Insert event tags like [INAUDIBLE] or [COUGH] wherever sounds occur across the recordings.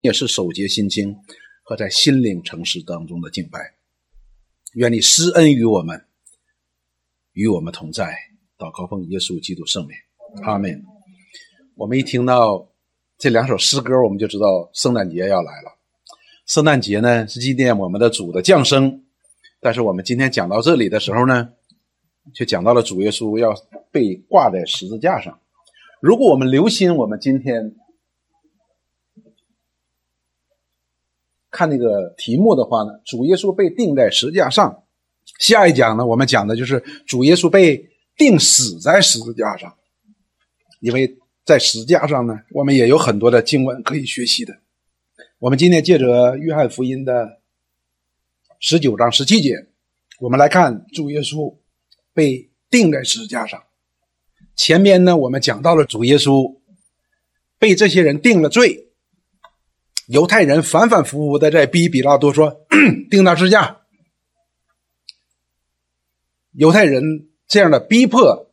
也是守节心清和在心灵城市当中的敬拜。愿你施恩于我们，与我们同在。祷告奉耶稣基督圣名，阿门。我们一听到这两首诗歌，我们就知道圣诞节要来了。圣诞节呢是纪念我们的主的降生，但是我们今天讲到这里的时候呢，却讲到了主耶稣要被挂在十字架上。如果我们留心，我们今天看那个题目的话呢，主耶稣被钉在十字架上。下一讲呢，我们讲的就是主耶稣被。钉死在十字架上，因为在十字架上呢，我们也有很多的经文可以学习的。我们今天借着约翰福音的十九章十七节，我们来看主耶稣被钉在十字架上。前面呢，我们讲到了主耶稣被这些人定了罪，犹太人反反复复的在逼比拉多说钉他支架，犹太人。这样的逼迫，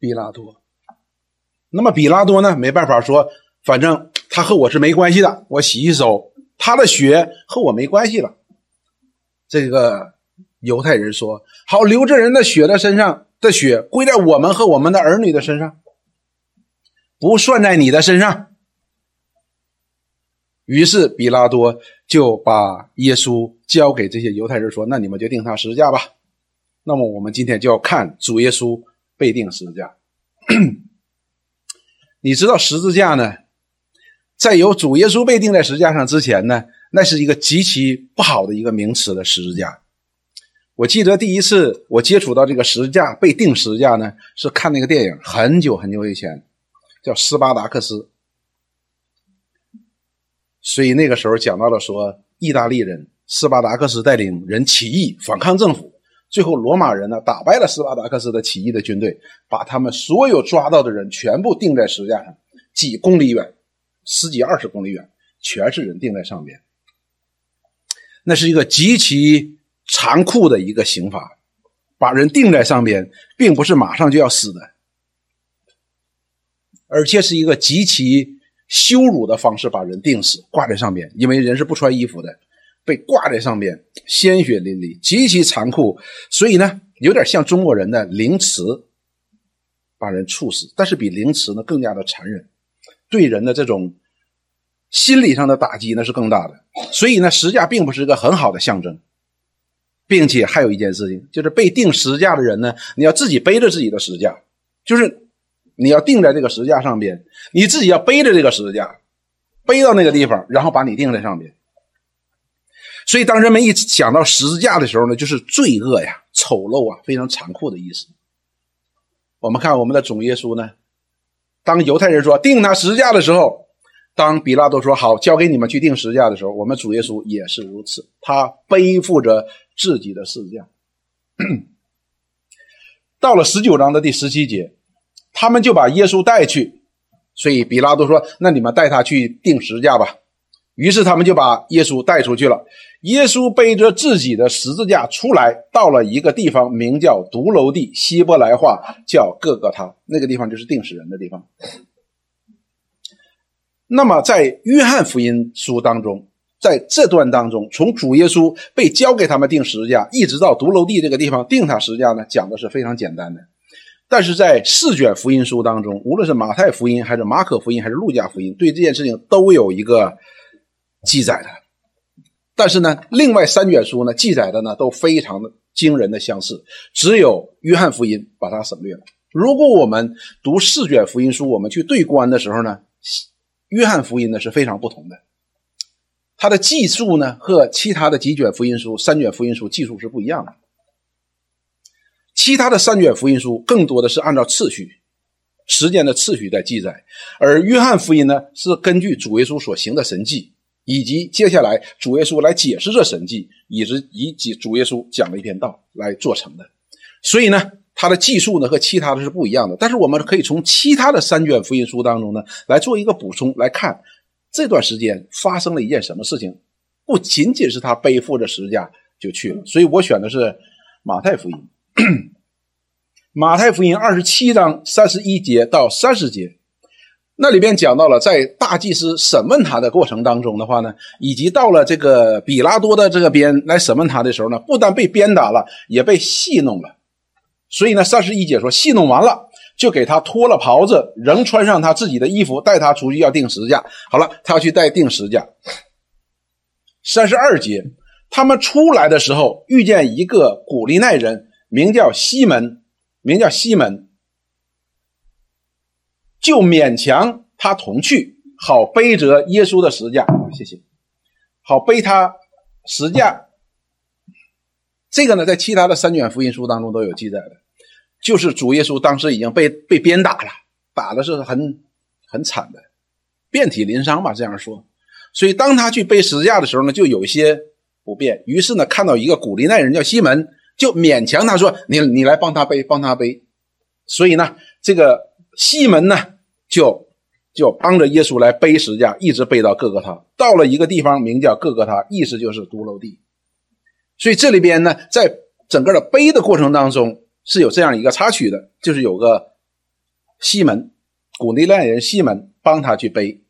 比拉多。那么比拉多呢？没办法说，反正他和我是没关系的，我洗洗手，他的血和我没关系了。这个犹太人说：“好，流这人的血的身上的血归在我们和我们的儿女的身上，不算在你的身上。”于是比拉多就把耶稣交给这些犹太人，说：“那你们就定他十字架吧。”那么我们今天就要看主耶稣被钉十字架。[CLEARS THROAT] 你知道十字架呢，在有主耶稣被钉在十字架上之前呢，那是一个极其不好的一个名词的十字架。我记得第一次我接触到这个十字架被钉十字架呢，是看那个电影，很久很久以前，叫《斯巴达克斯》。所以那个时候讲到了说，意大利人斯巴达克斯带领人起义反抗政府。最后，罗马人呢打败了斯巴达克斯的起义的军队，把他们所有抓到的人全部钉在石架上，几公里远，十几二十公里远，全是人钉在上面。那是一个极其残酷的一个刑罚，把人钉在上边，并不是马上就要死的，而且是一个极其羞辱的方式把人钉死，挂在上边，因为人是不穿衣服的。被挂在上面，鲜血淋漓，极其残酷，所以呢，有点像中国人的凌迟，把人处死，但是比凌迟呢更加的残忍，对人的这种心理上的打击呢是更大的。所以呢，十架并不是一个很好的象征，并且还有一件事情，就是被钉十架的人呢，你要自己背着自己的十架，就是你要钉在这个十字架上边，你自己要背着这个十字架，背到那个地方，然后把你钉在上边。所以，当人们一想到十字架的时候呢，就是罪恶呀、丑陋啊，非常残酷的意思。我们看我们的主耶稣呢，当犹太人说钉他十字架的时候，当比拉多说好交给你们去钉十字架的时候，我们主耶稣也是如此，他背负着自己的十字架。到了十九章的第十七节，他们就把耶稣带去，所以比拉多说：“那你们带他去钉十字架吧。”于是他们就把耶稣带出去了。耶稣背着自己的十字架出来，到了一个地方，名叫独楼地，希伯来话叫各个他，那个地方就是定死人的地方。那么在约翰福音书当中，在这段当中，从主耶稣被交给他们定十字架，一直到独楼地这个地方定他十字架呢，讲的是非常简单的。但是在四卷福音书当中，无论是马太福音还是马可福音还是路加福音，对这件事情都有一个。记载的，但是呢，另外三卷书呢记载的呢都非常的惊人的相似，只有约翰福音把它省略了。如果我们读四卷福音书，我们去对观的时候呢，约翰福音呢是非常不同的，它的记述呢和其他的几卷福音书、三卷福音书记述是不一样的。其他的三卷福音书更多的是按照次序、时间的次序在记载，而约翰福音呢是根据主耶稣所行的神迹。以及接下来主耶稣来解释这神迹，以及以及主耶稣讲了一篇道来做成的，所以呢，它的记述呢和其他的是不一样的。但是我们可以从其他的三卷福音书当中呢来做一个补充，来看这段时间发生了一件什么事情。不仅仅是他背负着十字架就去了，所以我选的是马太福音，[CLEARS THROAT] 马太福音二十七章三十一节到三十节。那里边讲到了，在大祭司审问他的过程当中的话呢，以及到了这个比拉多的这个边来审问他的时候呢，不但被鞭打了，也被戏弄了。所以呢，三十一节说，戏弄完了，就给他脱了袍子，仍穿上他自己的衣服，带他出去要定十字架。好了，他要去带定十字架。三十二节，他们出来的时候，遇见一个古利奈人，名叫西门，名叫西门。就勉强他同去，好背着耶稣的十字架。谢谢，好背他十字架。这个呢，在其他的三卷福音书当中都有记载的，就是主耶稣当时已经被被鞭打了，打的是很很惨的，遍体鳞伤吧，这样说。所以当他去背十字架的时候呢，就有一些不便。于是呢，看到一个古利奈人叫西门，就勉强他说：“你你来帮他背，帮他背。”所以呢，这个西门呢。就就帮着耶稣来背十字架，一直背到各个他，到了一个地方名叫各个他，意思就是独楼地。所以这里边呢，在整个的背的过程当中是有这样一个插曲的，就是有个西门，古利奈人西门帮他去背。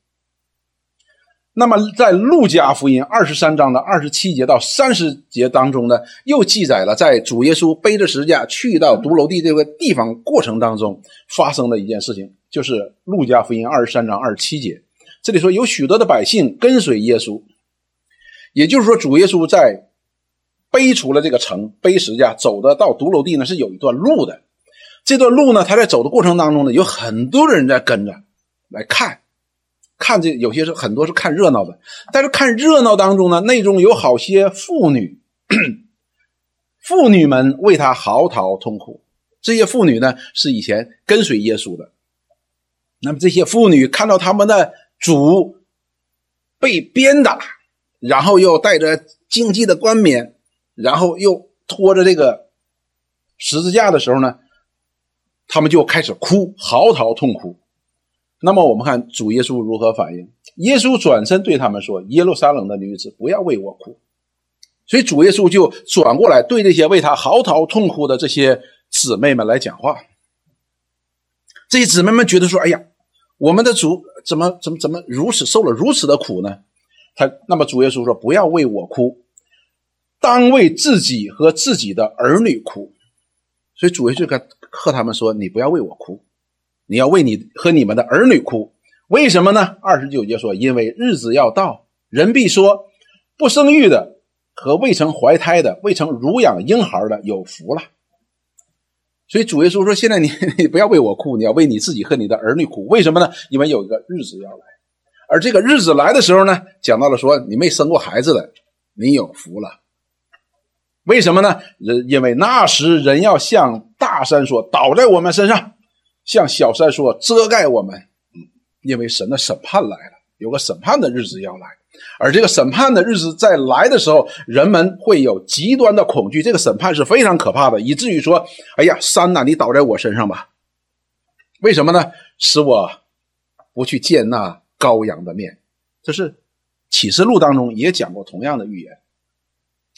那么在路加福音二十三章的二十七节到三十节当中呢，又记载了在主耶稣背着十字架去到独楼地这个地方过程当中发生的一件事情。就是路加福音二十三章二十七节，这里说有许多的百姓跟随耶稣，也就是说主耶稣在背出了这个城，背十字架走的到独楼地呢是有一段路的。这段路呢，他在走的过程当中呢，有很多人在跟着来看，看这有些是很多是看热闹的，但是看热闹当中呢，内中有好些妇女，[CLEARS THROAT] 妇女们为他嚎啕痛哭。这些妇女呢，是以前跟随耶稣的。那么这些妇女看到他们的主被鞭打，然后又带着荆棘的冠冕，然后又拖着这个十字架的时候呢，他们就开始哭，嚎啕痛哭。那么我们看主耶稣如何反应？耶稣转身对他们说：“耶路撒冷的女子，不要为我哭。”所以主耶稣就转过来对这些为他嚎啕痛哭的这些姊妹们来讲话。这些姊妹们觉得说：“哎呀。”我们的主怎么怎么怎么如此受了如此的苦呢？他那么主耶稣说：“不要为我哭，当为自己和自己的儿女哭。”所以主耶稣跟和他们说：“你不要为我哭，你要为你和你们的儿女哭。为什么呢？”二十九节说：“因为日子要到，人必说，不生育的和未曾怀胎的、未曾乳养婴孩的有福了。”所以主耶稣说：“现在你 [LAUGHS] 你不要为我哭，你要为你自己和你的儿女哭。为什么呢？因为有一个日子要来，而这个日子来的时候呢，讲到了说你没生过孩子的，你有福了。为什么呢？人因为那时人要向大山说倒在我们身上，向小山说遮盖我们。因为神的审判来了，有个审判的日子要来。”而这个审判的日子在来的时候，人们会有极端的恐惧。这个审判是非常可怕的，以至于说：“哎呀，山呐，你倒在我身上吧。”为什么呢？使我不去见那羔羊的面。这是启示录当中也讲过同样的预言。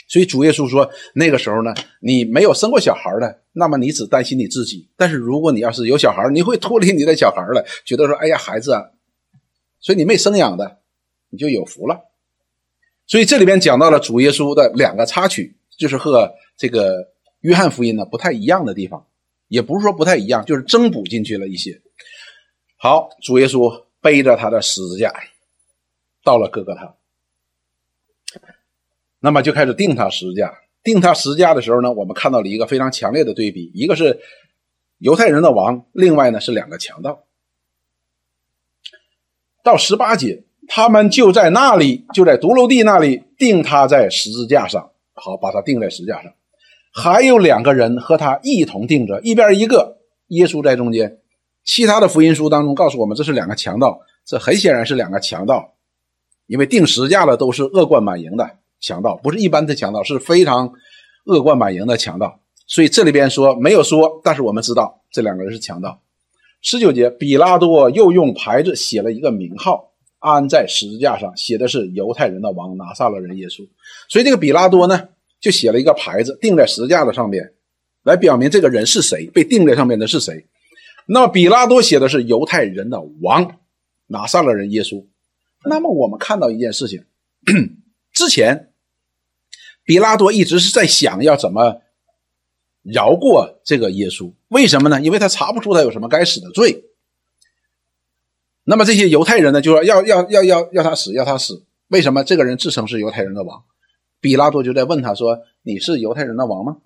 所以主耶稣说：“那个时候呢，你没有生过小孩的，那么你只担心你自己；但是如果你要是有小孩，你会脱离你的小孩了，觉得说：‘哎呀，孩子啊，所以你没生养的。’”你就有福了，所以这里边讲到了主耶稣的两个插曲，就是和这个约翰福音呢不太一样的地方，也不是说不太一样，就是增补进去了一些。好，主耶稣背着他的十字架到了哥哥他，那么就开始定他十字架。定他十字架的时候呢，我们看到了一个非常强烈的对比，一个是犹太人的王，另外呢是两个强盗。到十八节。他们就在那里，就在独楼地那里钉他在十字架上，好，把他钉在十字架上。还有两个人和他一同钉着，一边一个，耶稣在中间。其他的福音书当中告诉我们，这是两个强盗，这很显然是两个强盗，因为钉十字架的都是恶贯满盈的强盗，不是一般的强盗，是非常恶贯满盈的强盗。所以这里边说没有说，但是我们知道这两个人是强盗。十九节，比拉多又用牌子写了一个名号。安在十字架上，写的是犹太人的王拿撒勒人耶稣，所以这个比拉多呢，就写了一个牌子，钉在十字架的上面，来表明这个人是谁，被钉在上面的是谁。那么比拉多写的是犹太人的王，拿撒勒人耶稣。那么我们看到一件事情，之前比拉多一直是在想要怎么饶过这个耶稣，为什么呢？因为他查不出他有什么该死的罪。那么这些犹太人呢，就说要要要要要他死，要他死。为什么这个人自称是犹太人的王？比拉多就在问他说：“你是犹太人的王吗？”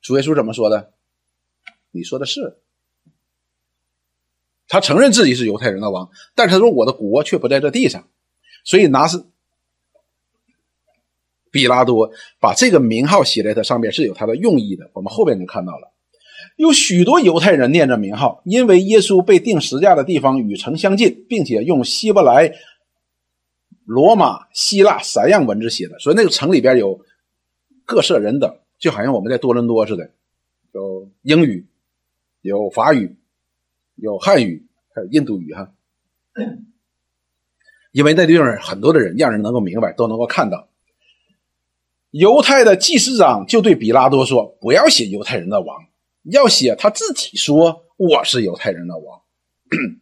主耶稣怎么说的？你说的是。他承认自己是犹太人的王，但是他说我的国却不在这地上，所以拿是比拉多把这个名号写在他上面是有他的用意的。我们后边就看到了，有许多犹太人念着名号，因为耶稣被钉十字架的地方与城相近，并且用希伯来、罗马、希腊三样文字写的，所以那个城里边有各色人等，就好像我们在多伦多似的，有英语，有法语。有汉语，还有印度语哈，[COUGHS] 因为那地方很多的人，让人能够明白，都能够看到。犹太的祭司长就对比拉多说：“不要写犹太人的王，要写他自己说我是犹太人的王。[CLEARS THROAT] ”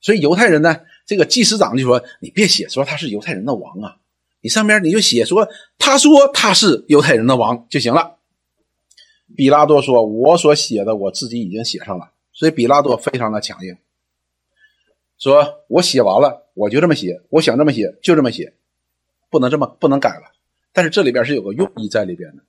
所以犹太人呢，这个祭司长就说：“你别写说他是犹太人的王啊，你上面你就写说他说他是犹太人的王就行了。”比拉多说：“我所写的，我自己已经写上了。”所以比拉多非常的强硬，说：“我写完了，我就这么写，我想这么写就这么写，不能这么不能改了。”但是这里边是有个用意在里边的。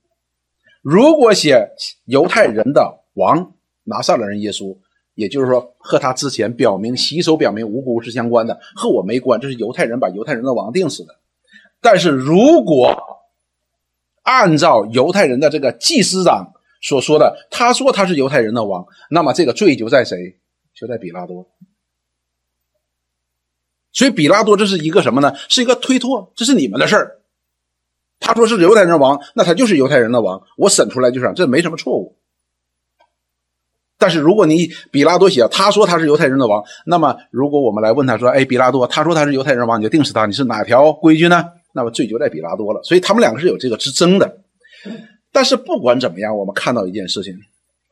如果写犹太人的王拿撒勒人耶稣，也就是说和他之前表明洗手表明无辜是相关的，和我没关，这是犹太人把犹太人的王定死的。但是如果按照犹太人的这个祭司长。所说的，他说他是犹太人的王，那么这个罪就在谁？就在比拉多。所以比拉多这是一个什么呢？是一个推脱，这是你们的事儿。他说是犹太人的王，那他就是犹太人的王。我审出来就是这没什么错误。但是如果你比拉多写他说他是犹太人的王，那么如果我们来问他说，哎，比拉多，他说他是犹太人王，你就定死他，你是哪条规矩呢？那么罪就在比拉多了。所以他们两个是有这个之争的。但是不管怎么样，我们看到一件事情：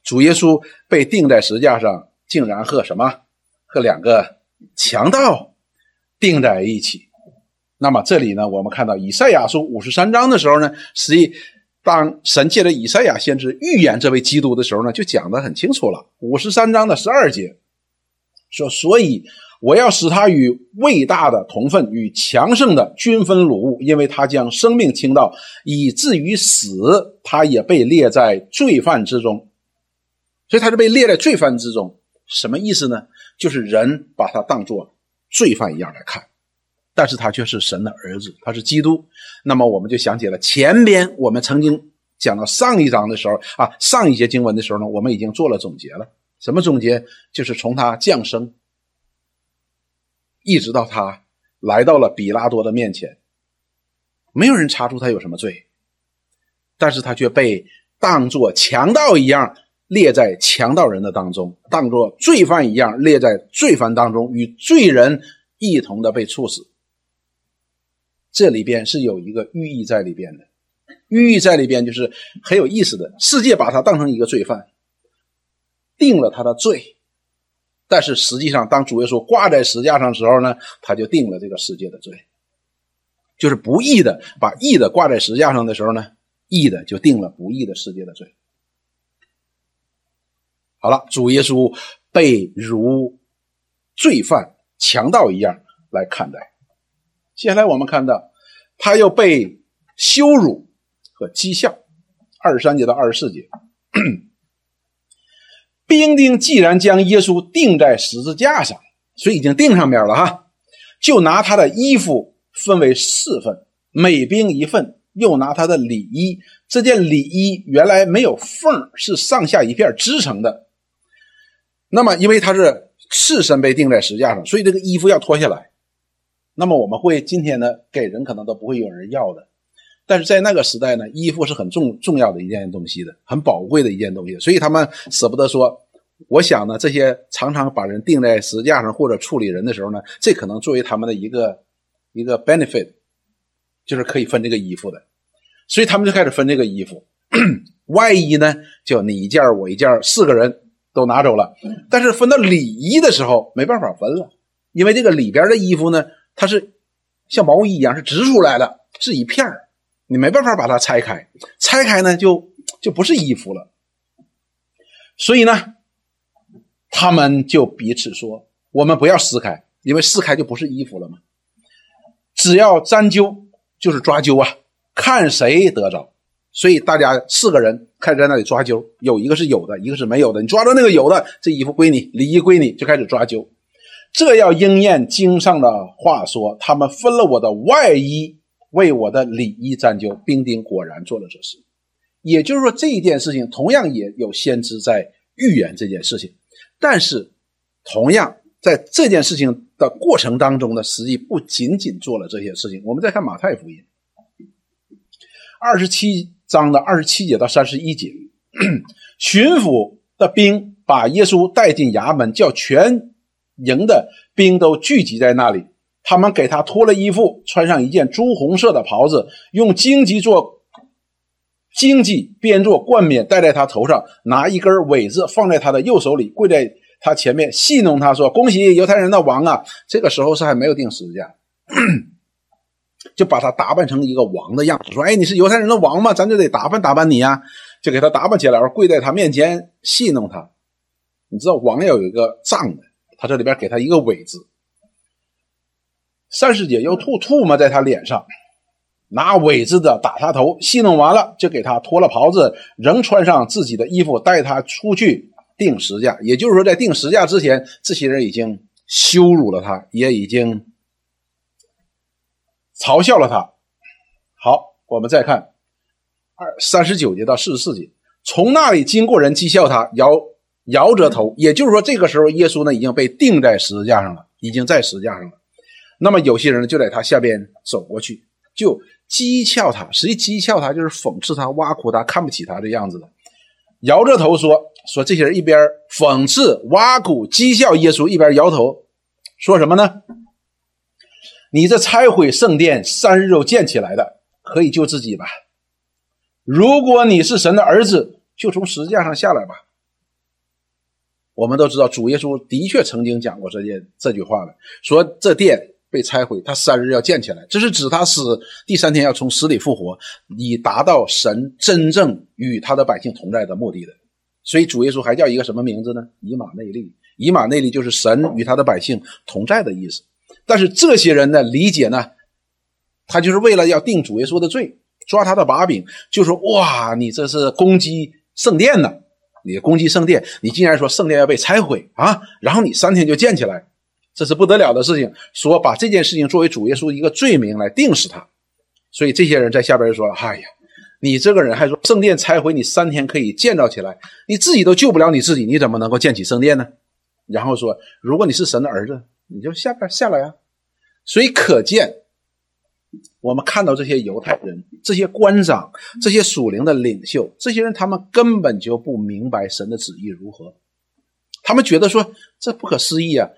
主耶稣被钉在石架上，竟然和什么？和两个强盗钉在一起。那么这里呢，我们看到以赛亚书五十三章的时候呢，实际当神借着以赛亚先知预言这位基督的时候呢，就讲得很清楚了。五十三章的十二节说：“所以。”我要使他与伟大的同分，与强盛的均分鲁物，因为他将生命倾倒，以至于死，他也被列在罪犯之中。所以他是被列在罪犯之中，什么意思呢？就是人把他当作罪犯一样来看，但是他却是神的儿子，他是基督。那么我们就想起了前边我们曾经讲到上一章的时候啊，上一节经文的时候呢，我们已经做了总结了。什么总结？就是从他降生。一直到他来到了比拉多的面前，没有人查出他有什么罪，但是他却被当作强盗一样列在强盗人的当中，当作罪犯一样列在罪犯当中，与罪人一同的被处死。这里边是有一个寓意在里边的，寓意在里边就是很有意思的。世界把他当成一个罪犯，定了他的罪。但是实际上，当主耶稣挂在石架上的时候呢，他就定了这个世界的罪，就是不义的把义的挂在石架上的时候呢，义的就定了不义的世界的罪。好了，主耶稣被如罪犯、强盗一样来看待。接下来我们看到，他又被羞辱和讥笑。二十三节到二十四节。[CLEARS THROAT] 兵丁既然将耶稣钉在十字架上，所以已经钉上面了哈，就拿他的衣服分为四份，每兵一份，又拿他的里衣。这件里衣原来没有缝，是上下一片织成的。那么，因为他是赤身被钉在石架上，所以这个衣服要脱下来。那么，我们会今天呢，给人可能都不会有人要的。但是在那个时代呢，衣服是很重重要的一件东西的，很宝贵的一件东西，所以他们舍不得说。我想呢，这些常常把人钉在石架上或者处理人的时候呢，这可能作为他们的一个一个 benefit，就是可以分这个衣服的，所以他们就开始分这个衣服。[CLEARS THROAT] 外衣呢，就你一件我一件四个人都拿走了。但是分到里衣的时候没办法分了，因为这个里边的衣服呢，它是像毛衣一样是织出来的，是一片，你没办法把它拆开，拆开呢就就不是衣服了。所以呢，他们就彼此说：“我们不要撕开，因为撕开就不是衣服了嘛。只要沾揪，就是抓阄啊，看谁得着。所以大家四个人开始在那里抓阄，有一个是有的，一个是没有的。你抓到那个有的，这衣服归你，礼衣归你，就开始抓阄。这要应验经上的话说，他们分了我的外衣，为我的里衣占阄。兵丁果然做了这事。也就是说，这一件事情同样也有先知在预言这件事情，但是同样在这件事情的过程当中呢，实际不仅仅做了这些事情。我们再看马太福音二十七章的二十七节到三十一节，[CLEARS THROAT] 巡抚的兵把耶稣带进衙门，叫全营的兵都聚集在那里，他们给他脱了衣服，穿上一件朱红色的袍子，用荆棘做。荆棘编做冠冕戴在他头上，拿一根苇子放在他的右手里，跪在他前面戏弄他说：“恭喜犹太人的王啊！”这个时候是还没有定十字架，[CLEARS THROAT] 就把他打扮成一个王的样子，说：“哎，你是犹太人的王吗？咱就得打扮打扮你呀！”就给他打扮起来，跪在他面前戏弄他。你知道王要有一个杖的，他这里边给他一个苇子。三师姐要吐吐沫在他脸上。拿苇子的打他头，戏弄完了就给他脱了袍子，仍穿上自己的衣服，带他出去定时价。也就是说，在定时价之前，这些人已经羞辱了他，也已经嘲笑了他。好，我们再看二三十九节到四十四节，从那里经过人讥笑他，摇摇着头。也就是说，这个时候耶稣呢已经被钉在十字架上了，已经在十字架上了。那么有些人就在他下边走过去，就。讥诮他，实际讥诮他就是讽刺他、挖苦他、看不起他的样子的。摇着头说：“说这些人一边讽刺、挖苦、讥笑耶稣，一边摇头，说什么呢？你这拆毁圣殿、三日又建起来的，可以救自己吧？如果你是神的儿子，就从石架上下来吧。”我们都知道，主耶稣的确曾经讲过这件这句话了，说这殿。被拆毁，他三日要建起来，这是指他死第三天要从死里复活，以达到神真正与他的百姓同在的目的的。所以主耶稣还叫一个什么名字呢？以马内利，以马内利就是神与他的百姓同在的意思。但是这些人呢，理解呢，他就是为了要定主耶稣的罪，抓他的把柄，就说：哇，你这是攻击圣殿呢？你攻击圣殿，你竟然说圣殿要被拆毁啊？然后你三天就建起来。这是不得了的事情，说把这件事情作为主耶稣一个罪名来定死他，所以这些人在下边就说：“哎呀，你这个人还说圣殿拆毁，你三天可以建造起来，你自己都救不了你自己，你怎么能够建起圣殿呢？”然后说：“如果你是神的儿子，你就下边下来啊！”所以可见，我们看到这些犹太人、这些官长、这些属灵的领袖，这些人他们根本就不明白神的旨意如何，他们觉得说这不可思议啊！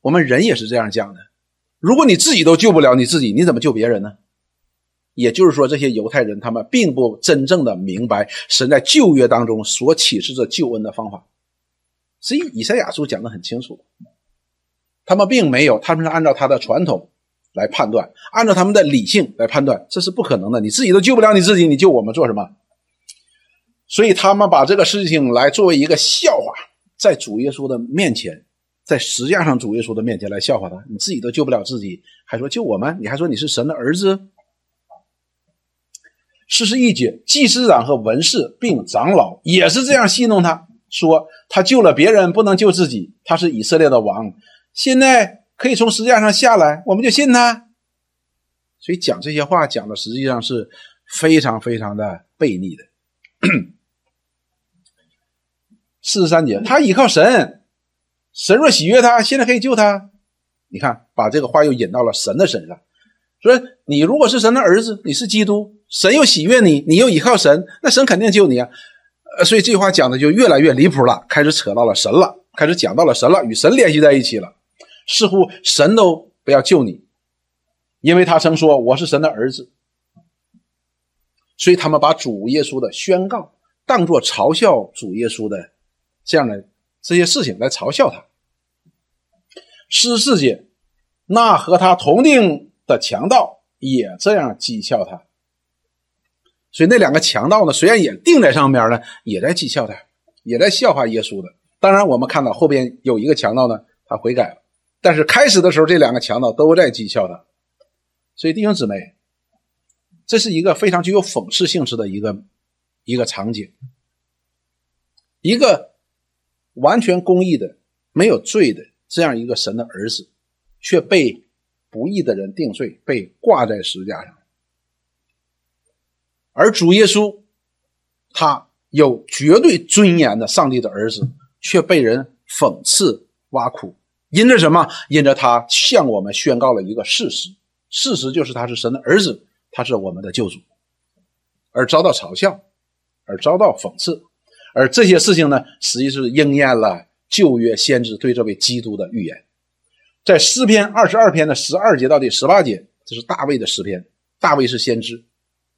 我们人也是这样讲的：如果你自己都救不了你自己，你怎么救别人呢？也就是说，这些犹太人他们并不真正的明白神在旧约当中所启示的救恩的方法。所以以赛亚书讲的很清楚，他们并没有，他们是按照他的传统来判断，按照他们的理性来判断，这是不可能的。你自己都救不了你自己，你救我们做什么？所以他们把这个事情来作为一个笑话，在主耶稣的面前。在石架上，主耶稣的面前来笑话他，你自己都救不了自己，还说救我们？你还说你是神的儿子？事实一解，祭司长和文士并长老也是这样戏弄他，说他救了别人，不能救自己。他是以色列的王，现在可以从石架上下来，我们就信他。所以讲这些话讲的实际上是非常非常的悖逆的。[CLEARS THROAT] 四十三节，他依靠神。神若喜悦他，现在可以救他。你看，把这个话又引到了神的身上，说你如果是神的儿子，你是基督，神又喜悦你，你又依靠神，那神肯定救你啊。呃，所以这句话讲的就越来越离谱了，开始扯到了神了，开始讲到了神了，与神联系在一起了，似乎神都不要救你，因为他曾说我是神的儿子，所以他们把主耶稣的宣告当做嘲笑主耶稣的这样的这些事情来嘲笑他。十四节，那和他同定的强盗也这样讥笑他。所以那两个强盗呢，虽然也定在上面呢，也在讥笑他，也在笑话耶稣的。当然，我们看到后边有一个强盗呢，他悔改。但是开始的时候，这两个强盗都在讥笑他。所以弟兄姊妹，这是一个非常具有讽刺性质的一个一个场景。一个完全公义的、没有罪的这样一个神的儿子，却被不义的人定罪，被挂在十字架上。而主耶稣，他有绝对尊严的上帝的儿子，却被人讽刺挖苦，因着什么？因着他向我们宣告了一个事实，事实就是他是神的儿子，他是我们的救主，而遭到嘲笑，而遭到讽刺。而这些事情呢，实际是应验了旧约先知对这位基督的预言。在诗篇二十二篇的十二节到第十八节，这是大卫的诗篇。大卫是先知，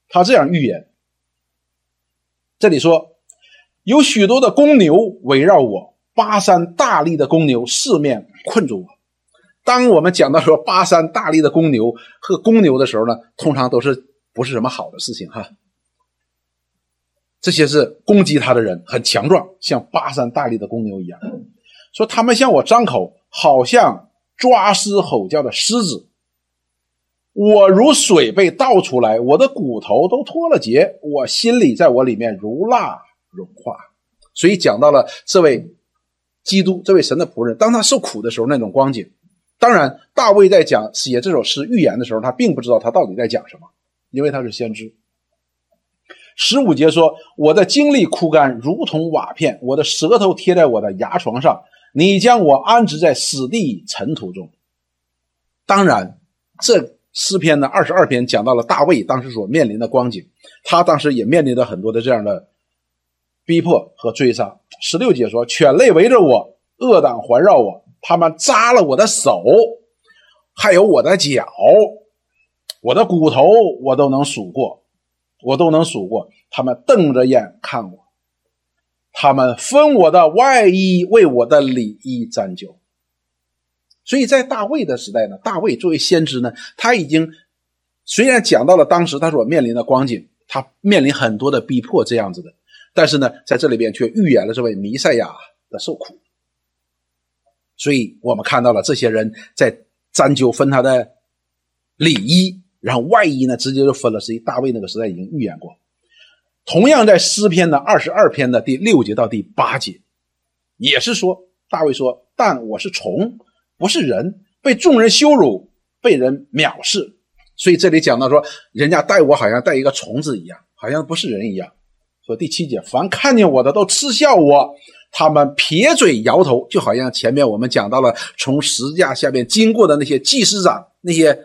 他这样预言。这里说，有许多的公牛围绕我，巴山大力的公牛四面困住我。当我们讲到说巴山大力的公牛和公牛的时候呢，通常都是不是什么好的事情哈。这些是攻击他的人，很强壮，像巴山大力的公牛一样。说他们向我张口，好像抓狮吼叫的狮子。我如水被倒出来，我的骨头都脱了节，我心里在我里面如蜡融化。所以讲到了这位基督，这位神的仆人，当他受苦的时候那种光景。当然，大卫在讲写这首诗预言的时候，他并不知道他到底在讲什么，因为他是先知。十五节说：“我的精力枯干，如同瓦片；我的舌头贴在我的牙床上。你将我安置在死地尘土中。”当然，这诗篇的二十二篇讲到了大卫当时所面临的光景，他当时也面临着很多的这样的逼迫和追杀。十六节说：“犬类围着我，恶党环绕我，他们扎了我的手，还有我的脚，我的骨头，我都能数过。”我都能数过，他们瞪着眼看我，他们分我的外衣，为我的里衣沾酒。所以在大卫的时代呢，大卫作为先知呢，他已经虽然讲到了当时他所面临的光景，他面临很多的逼迫这样子的，但是呢，在这里边却预言了这位弥赛亚的受苦。所以我们看到了这些人在沾酒分他的里衣。然后外衣呢，直接就分了。实际大卫那个时代已经预言过。同样在诗篇的二十二篇的第六节到第八节，也是说大卫说：“但我是虫，不是人，被众人羞辱，被人藐视。”所以这里讲到说，人家待我好像待一个虫子一样，好像不是人一样。说第七节，凡看见我的都嗤笑我，他们撇嘴摇头，就好像前面我们讲到了从十字架下面经过的那些祭司长那些。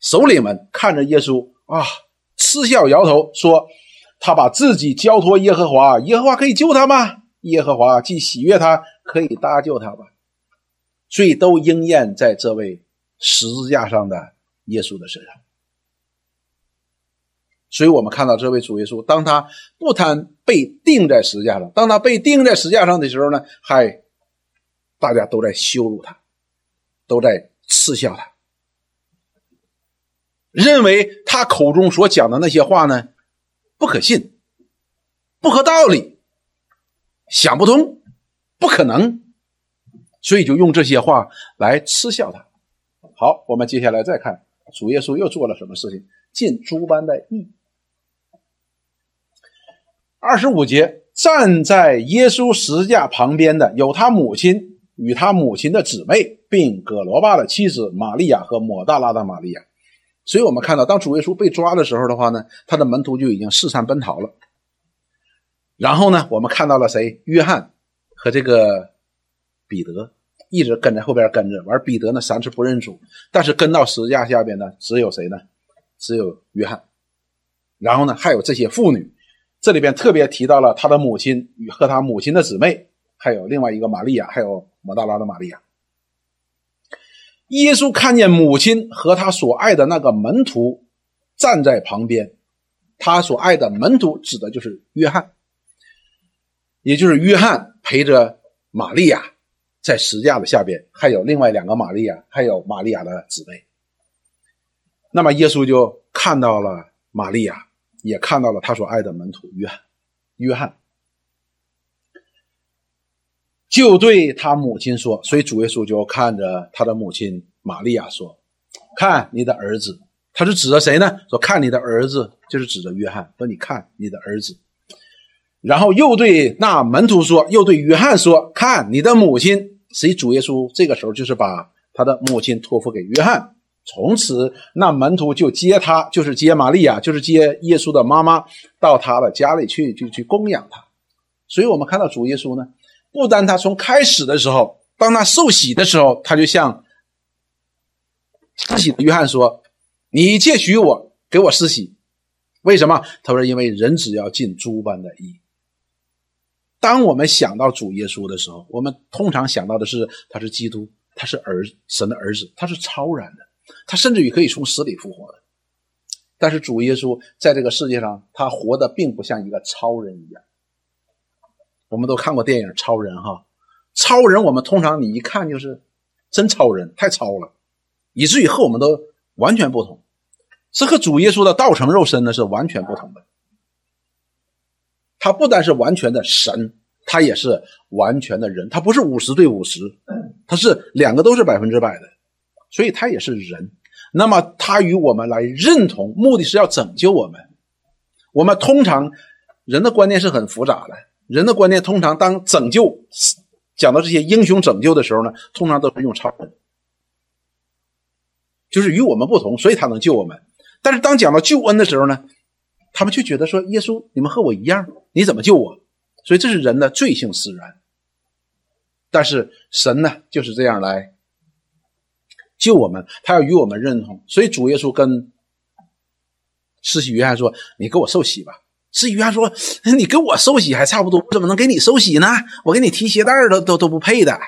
首领们看着耶稣啊，嗤笑摇头，说：“他把自己交托耶和华，耶和华可以救他吗？耶和华既喜悦他，可以搭救他吧？”所以都应验在这位十字架上的耶稣的身上。所以我们看到这位主耶稣，当他不贪被钉在十字架上，当他被钉在十字架上的时候呢，还大家都在羞辱他，都在嗤笑他。认为他口中所讲的那些话呢，不可信，不合道理，想不通，不可能，所以就用这些话来嗤笑他。好，我们接下来再看主耶稣又做了什么事情，尽诸般的义。二十五节，站在耶稣十字架旁边的有他母亲与他母亲的姊妹，并葛罗巴的妻子玛利亚和抹大拉的玛利亚。所以我们看到，当主耶稣被抓的时候的话呢，他的门徒就已经四散奔逃了。然后呢，我们看到了谁？约翰和这个彼得一直跟在后边跟着。完，彼得呢三次不认主，但是跟到十字架下边呢，只有谁呢？只有约翰。然后呢，还有这些妇女，这里边特别提到了他的母亲与和他母亲的姊妹，还有另外一个玛利亚，还有摩大拉的玛利亚。耶稣看见母亲和他所爱的那个门徒站在旁边，他所爱的门徒指的就是约翰，也就是约翰陪着玛利亚在石架的下边，还有另外两个玛利亚，还有玛利亚的姊妹。那么耶稣就看到了玛利亚，也看到了他所爱的门徒约翰，约翰就对他母亲说，所以主耶稣就看着他的母亲玛利亚说：“看你的儿子。”他是指着谁呢？说看你的儿子，就是指着约翰。说你看你的儿子。然后又对那门徒说，又对约翰说：“看你的母亲。”所以主耶稣这个时候就是把他的母亲托付给约翰。从此，那门徒就接他，就是接玛利亚，就是接耶稣的妈妈，到他的家里去，就去供养他。所以，我们看到主耶稣呢，不单他从开始的时候，当他受洗的时候，他就向施洗的约翰说：“你借许我，给我施洗。”为什么？他说：“因为人只要尽诸般的义。”当我们想到主耶稣的时候，我们通常想到的是他是基督，他是儿神的儿子，他是超然的。他甚至于可以从死里复活的，但是主耶稣在这个世界上，他活的并不像一个超人一样。我们都看过电影《超人》哈，超人我们通常你一看就是真超人，太超了，以至于和我们都完全不同。这和主耶稣的道成肉身呢是完全不同的。他不单是完全的神，他也是完全的人。他不是五十对五十，他是两个都是百分之百的。所以他也是人，那么他与我们来认同，目的是要拯救我们。我们通常人的观念是很复杂的，人的观念通常当拯救讲到这些英雄拯救的时候呢，通常都是用超人，就是与我们不同，所以他能救我们。但是当讲到救恩的时候呢，他们却觉得说耶稣，你们和我一样，你怎么救我？所以这是人的罪性使然。但是神呢，就是这样来。救我们，他要与我们认同，所以主耶稣跟施洗约翰说：“你给我受洗吧。”施洗约翰说：“你给我受洗还差不多，怎么能给你受洗呢？我给你提鞋带都都都不配的。”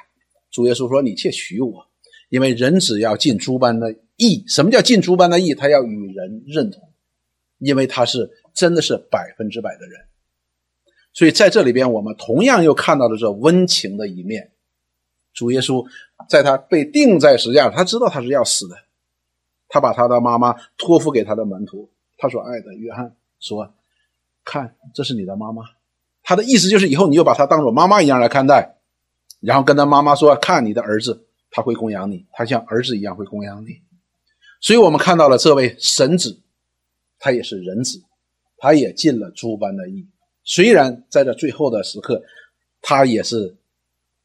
主耶稣说：“你且娶我，因为人只要尽诸般的义。什么叫尽诸般的义？他要与人认同，因为他是真的是百分之百的人。所以在这里边，我们同样又看到了这温情的一面。主耶稣。在他被钉在石架上，他知道他是要死的，他把他的妈妈托付给他的门徒，他所爱的约翰说：“看，这是你的妈妈。”他的意思就是以后你就把他当做妈妈一样来看待，然后跟他妈妈说：“看你的儿子，他会供养你，他像儿子一样会供养你。”所以，我们看到了这位神子，他也是人子，他也尽了诸般的义。虽然在这最后的时刻，他也是。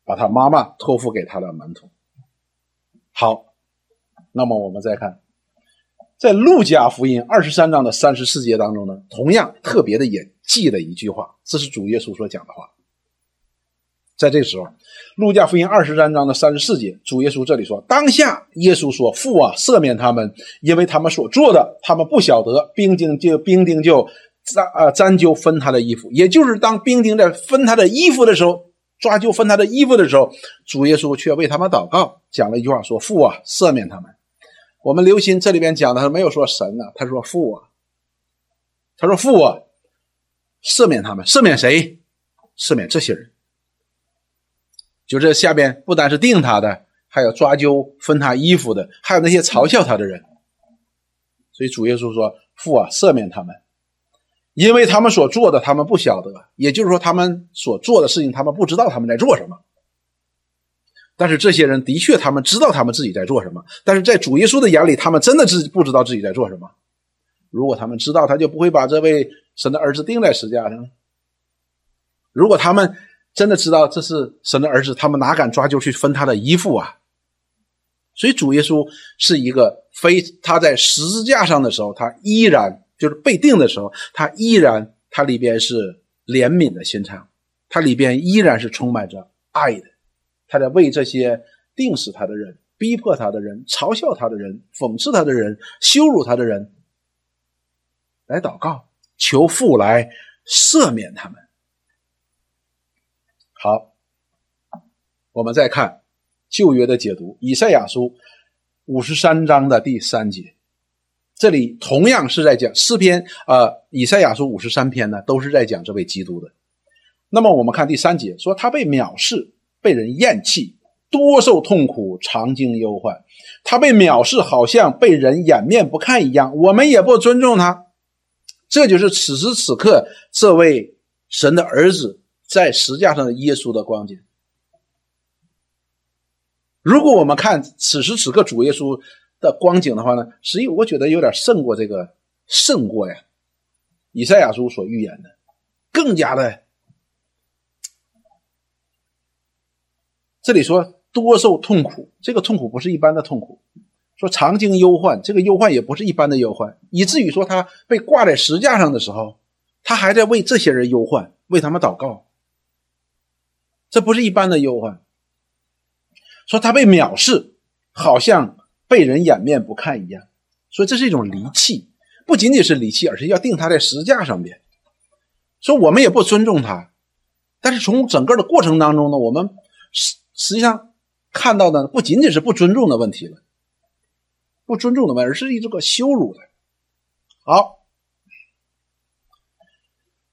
把他妈妈托付给他的门徒。好，那么我们再看，在路加福音二十三章的三十四节当中呢，同样特别的也记了一句话，这是主耶稣所讲的话。在这时候，路加福音二十三章的三十四节，主耶稣这里说：“当下耶稣说，父啊，赦免他们，因为他们所做的，他们不晓得。”兵丁就兵丁就沾啊沾就分他的衣服，也就是当兵丁在分他的衣服的时候。抓阄分他的衣服的时候，主耶稣却为他们祷告，讲了一句话，说：“父啊，赦免他们。”我们留心这里边讲的，他没有说神啊，他说父啊，他说父啊，赦免他们，赦免谁？赦免这些人。就这下边不单是定他的，还有抓阄分他衣服的，还有那些嘲笑他的人。所以主耶稣说：“父啊，赦免他们。”因为他们所做的，他们不晓得，也就是说，他们所做的事情，他们不知道他们在做什么。但是这些人的确，他们知道他们自己在做什么。但是在主耶稣的眼里，他们真的自不知道自己在做什么。如果他们知道，他就不会把这位神的儿子钉在十字架上。如果他们真的知道这是神的儿子，他们哪敢抓阄去分他的衣服啊？所以主耶稣是一个非他在十字架上的时候，他依然。就是被定的时候，他依然，他里边是怜悯的心肠，他里边依然是充满着爱的，他在为这些定死他的人、逼迫他的人、嘲笑他的人、讽刺他的人、羞辱他的人来祷告，求父来赦免他们。好，我们再看旧约的解读，以赛亚书五十三章的第三节。这里同样是在讲诗篇，呃，以赛亚书五十三篇呢，都是在讲这位基督的。那么我们看第三节，说他被藐视，被人厌弃，多受痛苦，常经忧患。他被藐视，好像被人掩面不看一样。我们也不尊重他。这就是此时此刻这位神的儿子在石架上的耶稣的光景。如果我们看此时此刻主耶稣的光景的话呢，实际我觉得有点胜过这个，胜过呀，以赛亚书所预言的，更加的。这里说多受痛苦，这个痛苦不是一般的痛苦。说常经忧患，这个忧患也不是一般的忧患，以至于说他被挂在石架上的时候，他还在为这些人忧患，为他们祷告。这不是一般的忧患。说他被藐视，好像被人掩面不看一样。所以这是一种离弃，不仅仅是离弃，而是要定他在石架上面。说我们也不尊重他，但是从整个的过程当中呢，我们实实际上看到的不仅仅是不尊重的问题了，不尊重的问题，而是一这个羞辱的。好，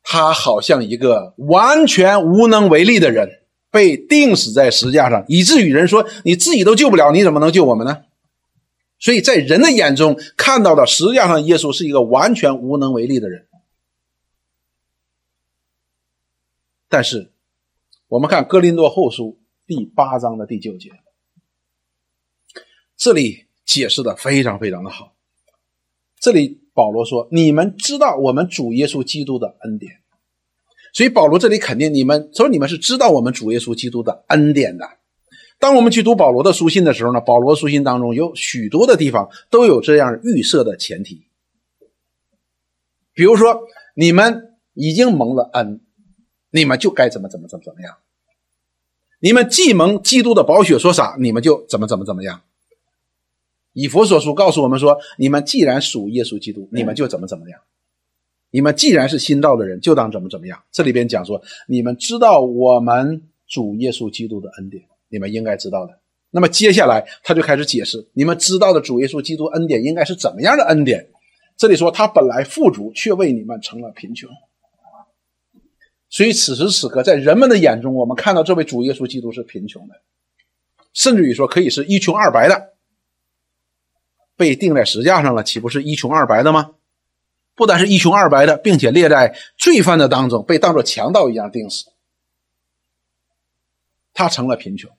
他好像一个完全无能为力的人。被钉死在石架上，以至于人说你自己都救不了，你怎么能救我们呢？所以在人的眼中看到的实际上耶稣是一个完全无能为力的人。但是我们看哥林多后书第八章的第九节，这里解释的非常非常的好。这里保罗说：“你们知道我们主耶稣基督的恩典。”所以保罗这里肯定你们，所以你们是知道我们主耶稣基督的恩典的。当我们去读保罗的书信的时候呢，保罗书信当中有许多的地方都有这样预设的前提。比如说，你们已经蒙了恩，你们就该怎么怎么怎么怎么样。你们既蒙基督的宝血所洒，你们就怎么怎么怎么样。以佛所书告诉我们说，你们既然属耶稣基督，你们就怎么怎么样。你们既然是新道的人，就当怎么怎么样。这里边讲说，你们知道我们主耶稣基督的恩典，你们应该知道的。那么接下来他就开始解释，你们知道的主耶稣基督恩典应该是怎么样的恩典。这里说他本来富足，却为你们成了贫穷。所以此时此刻，在人们的眼中，我们看到这位主耶稣基督是贫穷的，甚至于说可以是一穷二白的。被钉在石架上了，岂不是一穷二白的吗？不但是一穷二白的，并且列在罪犯的当中，被当作强盗一样钉死。他成了贫穷，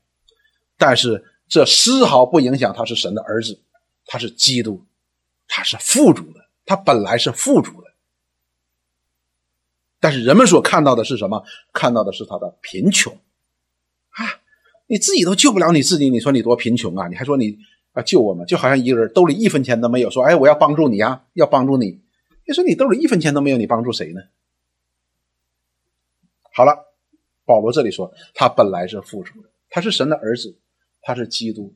但是这丝毫不影响他是神的儿子，他是基督，他是富足的，他本来是富足的。但是人们所看到的是什么？看到的是他的贫穷啊！你自己都救不了你自己，你说你多贫穷啊？你还说你啊救我们？就好像一个人兜里一分钱都没有，说哎我要帮助你啊，要帮助你。你说你兜里一分钱都没有，你帮助谁呢？好了，保罗这里说他本来是富足的，他是神的儿子，他是基督，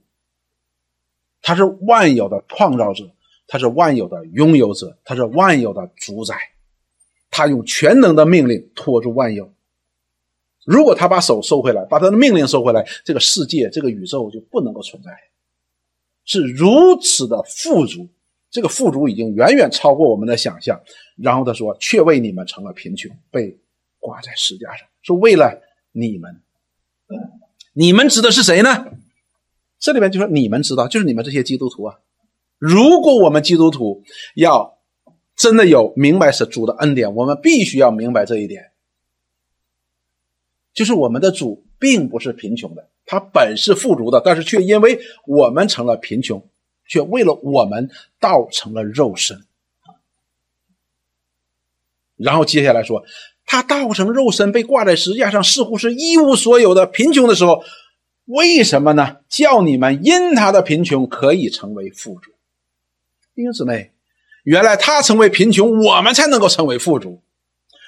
他是万有的创造者，他是万有的拥有者，他是万有的主宰，他用全能的命令托住万有。如果他把手收回来，把他的命令收回来，这个世界、这个宇宙就不能够存在，是如此的富足。这个富足已经远远超过我们的想象，然后他说：“却为你们成了贫穷，被挂在石架上，是为了你们。你们指的是谁呢？这里面就说你们知道，就是你们这些基督徒啊。如果我们基督徒要真的有明白是主的恩典，我们必须要明白这一点，就是我们的主并不是贫穷的，他本是富足的，但是却因为我们成了贫穷。”却为了我们道成了肉身，然后接下来说，他道成肉身被挂在石架上，似乎是一无所有的贫穷的时候，为什么呢？叫你们因他的贫穷可以成为富足。弟兄姊妹，原来他成为贫穷，我们才能够成为富足。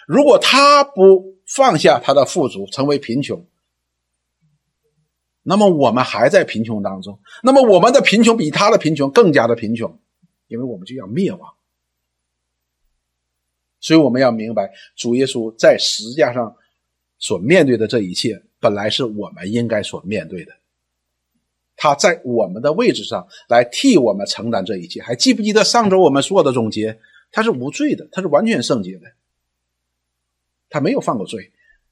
如果他不放下他的富足，成为贫穷。那么我们还在贫穷当中，那么我们的贫穷比他的贫穷更加的贫穷，因为我们就要灭亡。所以我们要明白，主耶稣在十字架上所面对的这一切，本来是我们应该所面对的。他在我们的位置上来替我们承担这一切。还记不记得上周我们说的总结？他是无罪的，他是完全圣洁的，他没有犯过罪，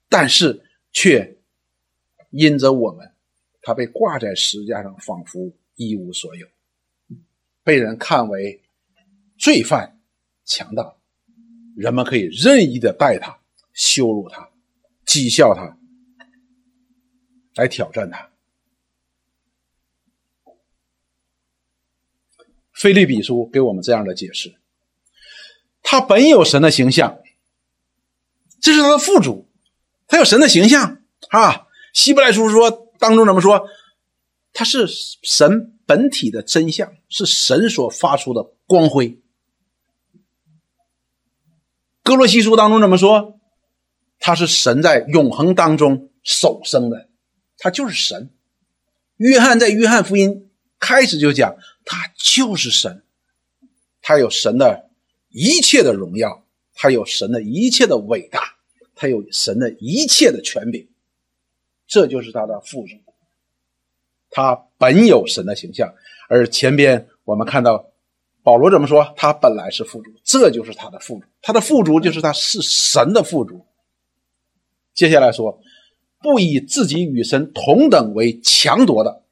但是却。因着我们，他被挂在石架上，仿佛一无所有，被人看为罪犯、强盗，人们可以任意的待他、羞辱他、讥笑他，来挑战他。菲利比书给我们这样的解释：他本有神的形象，这是他的副主，他有神的形象啊。希伯来书说当中怎么说？他是神本体的真相，是神所发出的光辉。哥罗西书当中怎么说？他是神在永恒当中首生的，他就是神。约翰在约翰福音开始就讲。他就是神，他有神的一切的荣耀，他有神的一切的伟大，他有神的一切的权柄，这就是他的父主。他本有神的形象，而前边我们看到保罗怎么说？他本来是父主，这就是他的父主，他的父主就是他是神的父主。接下来说，不以自己与神同等为强夺的，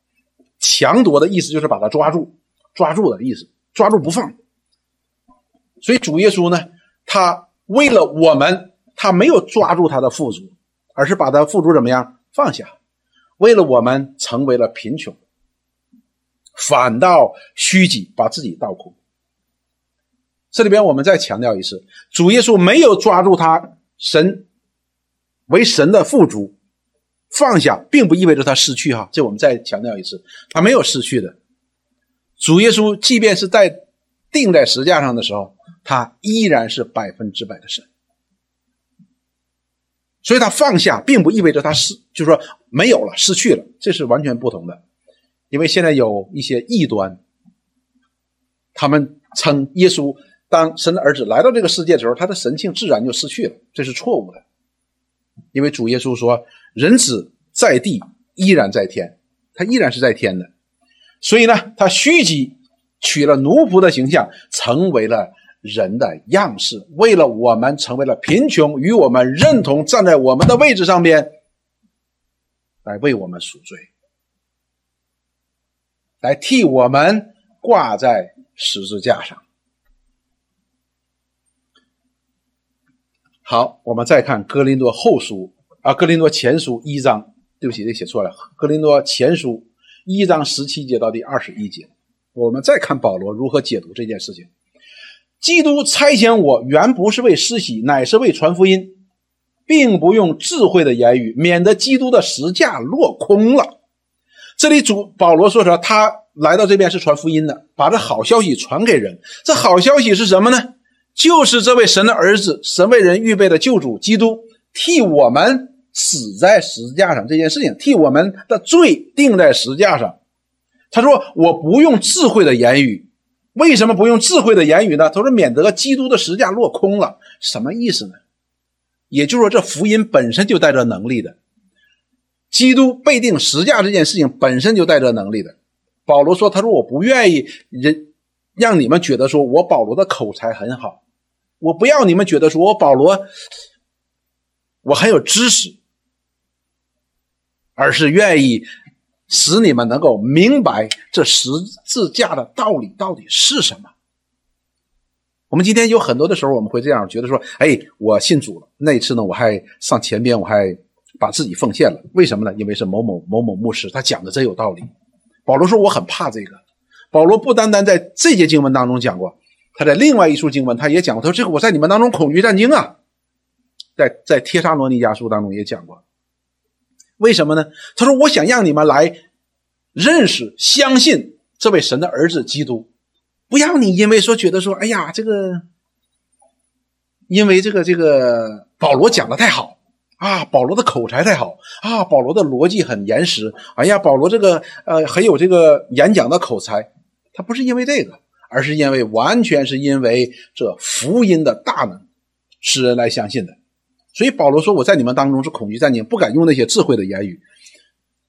强夺的意思就是把他抓住。抓住的意思，抓住不放。所以主耶稣呢，他为了我们，他没有抓住他的富足，而是把他富足怎么样放下？为了我们成为了贫穷，反倒虚己，把自己倒空。这里边我们再强调一次，主耶稣没有抓住他神为神的富足放下，并不意味着他失去哈。这我们再强调一次，他没有失去的。主耶稣即便是在钉在石架上的时候，他依然是百分之百的神。所以他放下，并不意味着他失，就是说没有了，失去了，这是完全不同的。因为现在有一些异端，他们称耶稣当神的儿子来到这个世界的时候，他的神性自然就失去了，这是错误的。因为主耶稣说：“人子在地，依然在天，他依然是在天的。”所以呢，他虚己，取了奴仆的形象，成为了人的样式，为了我们成为了贫穷，与我们认同，站在我们的位置上边，来为我们赎罪，来替我们挂在十字架上。好，我们再看哥林多后书啊，哥林多前书一章，对不起，这写错了，哥林多前书。一章十七节到第二十一节，我们再看保罗如何解读这件事情。基督差遣我，原不是为施洗，乃是为传福音，并不用智慧的言语，免得基督的实价落空了。这里主保罗说说，他来到这边是传福音的，把这好消息传给人。这好消息是什么呢？就是这位神的儿子，神为人预备的救主基督，替我们。死在十字架上这件事情，替我们的罪定在十字架上。他说：“我不用智慧的言语，为什么不用智慧的言语呢？”他说：“免得基督的十字架落空了。”什么意思呢？也就是说，这福音本身就带着能力的。基督被定十字架这件事情本身就带着能力的。保罗说：“他说我不愿意人让你们觉得说我保罗的口才很好，我不要你们觉得说我保罗我很有知识。”而是愿意使你们能够明白这十字架的道理到底是什么。我们今天有很多的时候，我们会这样觉得说：“哎，我信主了。那次呢，我还上前边，我还把自己奉献了。为什么呢？因为是某某某某牧师，他讲的真有道理。”保罗说：“我很怕这个。”保罗不单单在这节经文当中讲过，他在另外一处经文他也讲过。他说：“这个我在你们当中恐惧战惊啊，在在帖撒罗尼迦书当中也讲过。”为什么呢？他说：“我想让你们来认识、相信这位神的儿子基督，不要你因为说觉得说，哎呀，这个，因为这个这个保罗讲的太好啊，保罗的口才太好啊，保罗的逻辑很严实，哎呀，保罗这个呃很有这个演讲的口才，他不是因为这个，而是因为完全是因为这福音的大能使人来相信的。”所以保罗说：“我在你们当中是恐惧战兢，不敢用那些智慧的言语，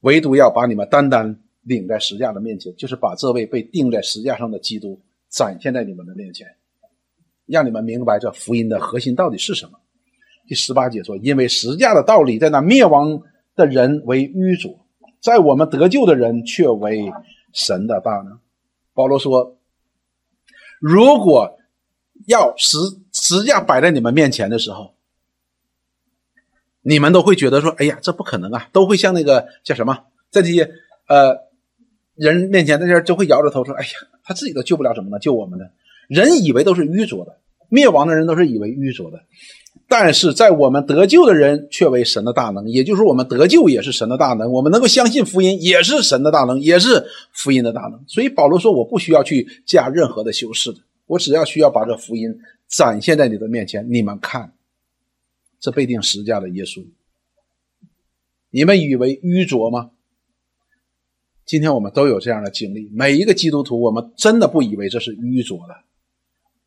唯独要把你们单单领在十架的面前，就是把这位被钉在十架上的基督展现在你们的面前，让你们明白这福音的核心到底是什么。”第十八节说：“因为十架的道理在那灭亡的人为愚拙，在我们得救的人却为神的大能。保罗说：“如果要十十架摆在你们面前的时候，你们都会觉得说：‘哎呀，这不可能啊！’都会像那个叫什么，在这些呃人面前，在这就会摇着头说：‘哎呀，他自己都救不了，怎么能救我们呢？’人以为都是愚拙的，灭亡的人都是以为愚拙的。”但是在我们得救的人却为神的大能，也就是我们得救也是神的大能，我们能够相信福音也是神的大能，也是福音的大能。所以保罗说：“我不需要去加任何的修饰的，我只要需要把这福音展现在你的面前。你们看，这被定十架的耶稣，你们以为愚拙吗？今天我们都有这样的经历，每一个基督徒，我们真的不以为这是愚拙的。”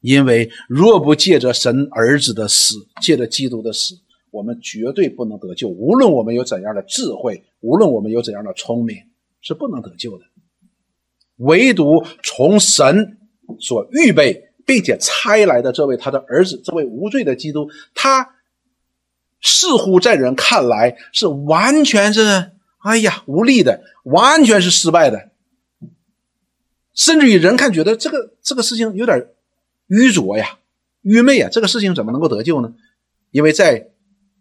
因为若不借着神儿子的死，借着基督的死，我们绝对不能得救。无论我们有怎样的智慧，无论我们有怎样的聪明，是不能得救的。唯独从神所预备并且差来的这位他的儿子，这位无罪的基督，他似乎在人看来是完全是哎呀无力的，完全是失败的，甚至于人看觉得这个这个事情有点。愚拙呀，愚昧啊！这个事情怎么能够得救呢？因为在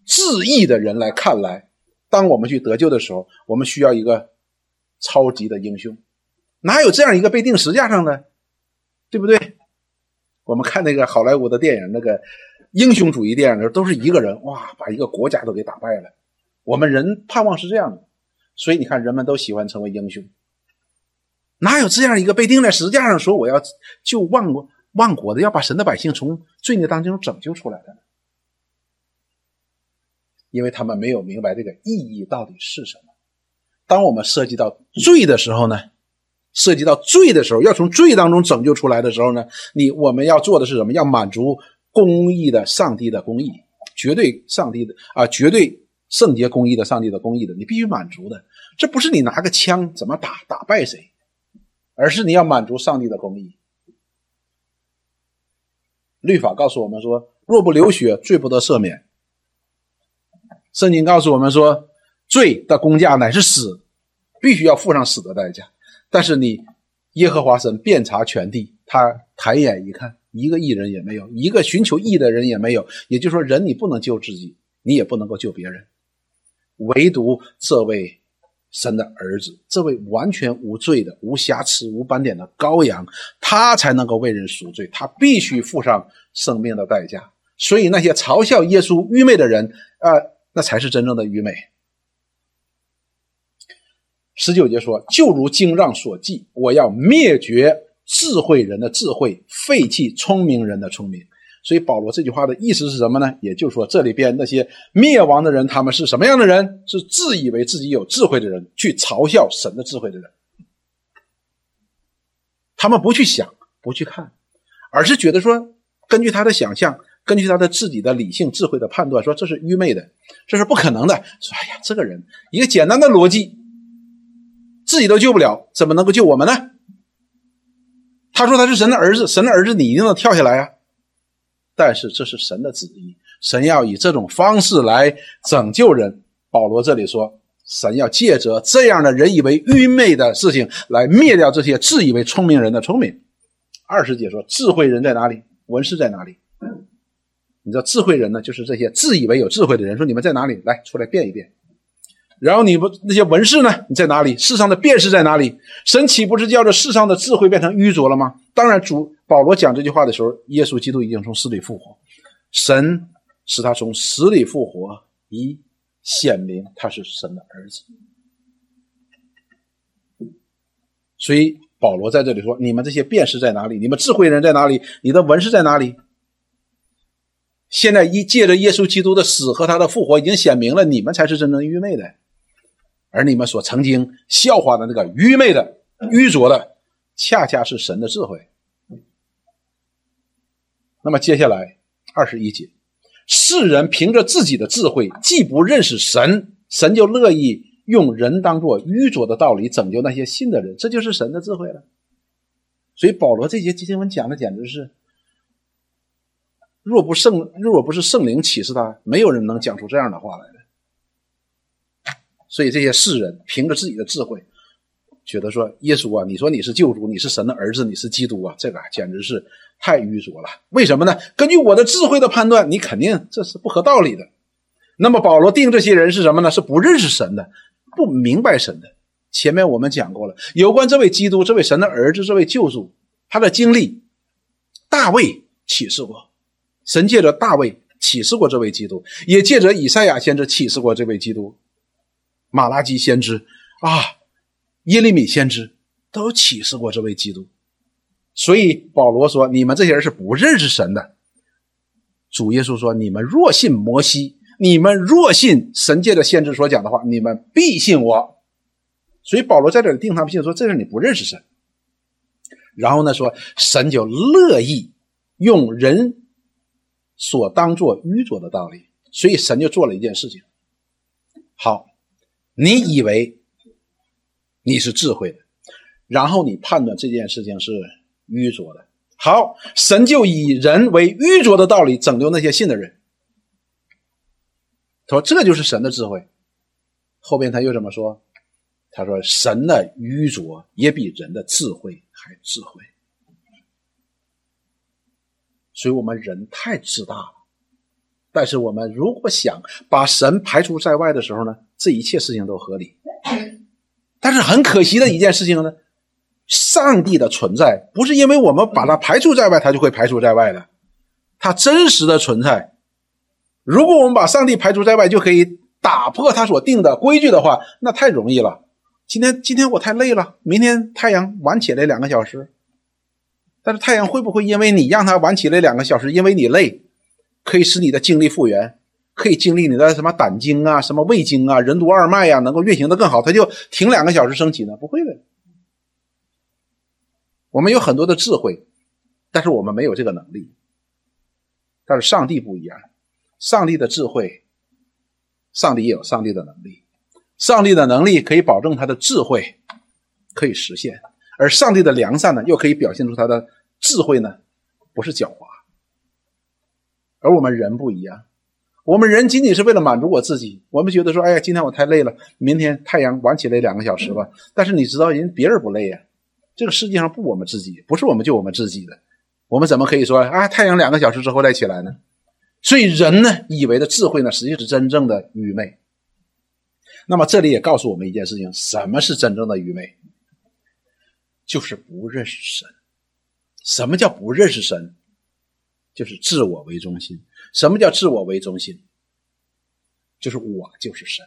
自义的人来看来，当我们去得救的时候，我们需要一个超级的英雄。哪有这样一个被钉十架上的，对不对？我们看那个好莱坞的电影，那个英雄主义电影的时候，都是一个人哇，把一个国家都给打败了。我们人盼望是这样的，所以你看，人们都喜欢成为英雄。哪有这样一个被钉在十架上说我要救万国？万国的要把神的百姓从罪孽当中拯救出来的呢，因为他们没有明白这个意义到底是什么。当我们涉及到罪的时候呢，涉及到罪的时候，要从罪当中拯救出来的时候呢，你我们要做的是什么？要满足公义的上帝的公义，绝对上帝的啊，绝对圣洁公义的上帝的公义的，你必须满足的。这不是你拿个枪怎么打打败谁，而是你要满足上帝的公义。律法告诉我们说：“若不流血，罪不得赦免。”圣经告诉我们说：“罪的公价乃是死，必须要付上死的代价。”但是你耶和华神遍察全地，他抬眼一看，一个义人也没有，一个寻求义的人也没有。也就是说，人你不能救自己，你也不能够救别人，唯独这位。神的儿子，这位完全无罪的、无瑕疵、无斑点的羔羊，他才能够为人赎罪。他必须付上生命的代价。所以那些嘲笑耶稣愚昧的人，呃，那才是真正的愚昧。十九节说：“就如经上所记，我要灭绝智慧人的智慧，废弃聪明人的聪明。”所以保罗这句话的意思是什么呢？也就是说，这里边那些灭亡的人，他们是什么样的人？是自以为自己有智慧的人，去嘲笑神的智慧的人。他们不去想，不去看，而是觉得说，根据他的想象，根据他的自己的理性智慧的判断，说这是愚昧的，这是不可能的。说，哎呀，这个人一个简单的逻辑，自己都救不了，怎么能够救我们呢？他说他是神的儿子，神的儿子，你一定能跳下来啊！但是这是神的旨意，神要以这种方式来拯救人。保罗这里说，神要借着这样的人以为愚昧的事情来灭掉这些自以为聪明人的聪明。二十节说，智慧人在哪里？文士在哪里？你知道智慧人呢，就是这些自以为有智慧的人。说你们在哪里？来，出来辩一辩。然后你不那些文士呢？你在哪里？世上的辩士在哪里？神岂不是叫这世上的智慧变成愚拙了吗？当然主。保罗讲这句话的时候，耶稣基督已经从死里复活，神使他从死里复活，以显明他是神的儿子。所以保罗在这里说：“你们这些辨识在哪里？你们智慧人在哪里？你的文士在哪里？”现在一借着耶稣基督的死和他的复活，已经显明了你们才是真正愚昧的，而你们所曾经笑话的那个愚昧的、愚拙的，恰恰是神的智慧。那么接下来二十一节，世人凭着自己的智慧，既不认识神，神就乐意用人当做愚拙的道理拯救那些信的人，这就是神的智慧了。所以保罗这节经文讲的简直是，若不圣若不是圣灵启示他，没有人能讲出这样的话来的。所以这些世人凭着自己的智慧，觉得说耶稣啊，你说你是救主，你是神的儿子，你是基督啊，这个简直是太愚拙了。为什么呢？根据我的智慧的判断，你肯定这是不合道理的。那么保罗定这些人是什么呢？是不认识神的，不明白神的。前面我们讲过了，有关这位基督、这位神的儿子、这位救主，他的经历，大卫启示过，神借着大卫启示过这位基督，也借着以赛亚先知启示过这位基督，马拉基先知啊，耶利米先知都启示过这位基督。所以保罗说：“你们这些人是不认识神的。”主耶稣说：“你们若信摩西，你们若信神界的先知所讲的话，你们必信我。”所以保罗在这里定他们信，说这是你不认识神。然后呢，说神就乐意用人所当做愚拙的道理，所以神就做了一件事情。好，你以为你是智慧的，然后你判断这件事情是愚拙的。好，神就以人为愚拙的道理拯救那些信的人。他说这就是神的智慧。后边他又怎么说？他说：“神的愚拙也比人的智慧还智慧，所以我们人太自大了。但是我们如果想把神排除在外的时候呢，这一切事情都合理。[COUGHS] 但是很可惜的一件事情呢，上帝的存在不是因为我们把它排除在外，它就会排除在外的。它真实的存在，如果我们把上帝排除在外，就可以打破他所定的规矩的话，那太容易了。”今天今天我太累了，明天太阳晚起来两个小时。但是太阳会不会因为你让它晚起来两个小时，因为你累，可以使你的精力复原，可以经历你的什么胆经啊、什么胃经啊、任督二脉呀，能够运行的更好，它就停两个小时升起呢？不会的。我们有很多的智慧，但是我们没有这个能力。但是上帝不一样，上帝的智慧，上帝也有上帝的能力。上帝的能力可以保证他的智慧可以实现，而上帝的良善呢，又可以表现出他的智慧呢，不是狡猾。而我们人不一样，我们人仅仅是为了满足我自己。我们觉得说，哎呀，今天我太累了，明天太阳晚起来两个小时吧。但是你知道，人别人不累呀。这个世界上不我们自己，不是我们就我们自己的。我们怎么可以说啊，太阳两个小时之后再起来呢？所以人呢，以为的智慧呢，实际是真正的愚昧。那么这里也告诉我们一件事情：什么是真正的愚昧？就是不认识神。什么叫不认识神？就是自我为中心。什么叫自我为中心？就是我就是神。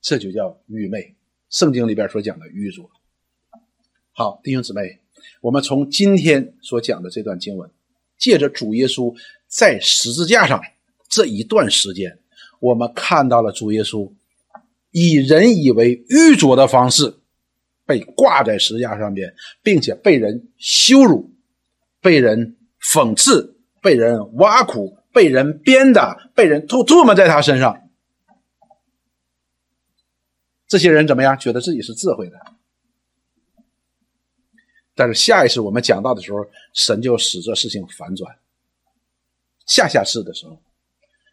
这就叫愚昧。圣经里边所讲的愚拙。好，弟兄姊妹，我们从今天所讲的这段经文，借着主耶稣在十字架上。这一段时间，我们看到了主耶稣以人以为愚拙的方式被挂在石架上边，并且被人羞辱、被人讽刺、被人挖苦、被人鞭打、被人吐唾沫在他身上。这些人怎么样？觉得自己是智慧的。但是下一次我们讲到的时候，神就使这事情反转。下下次的时候。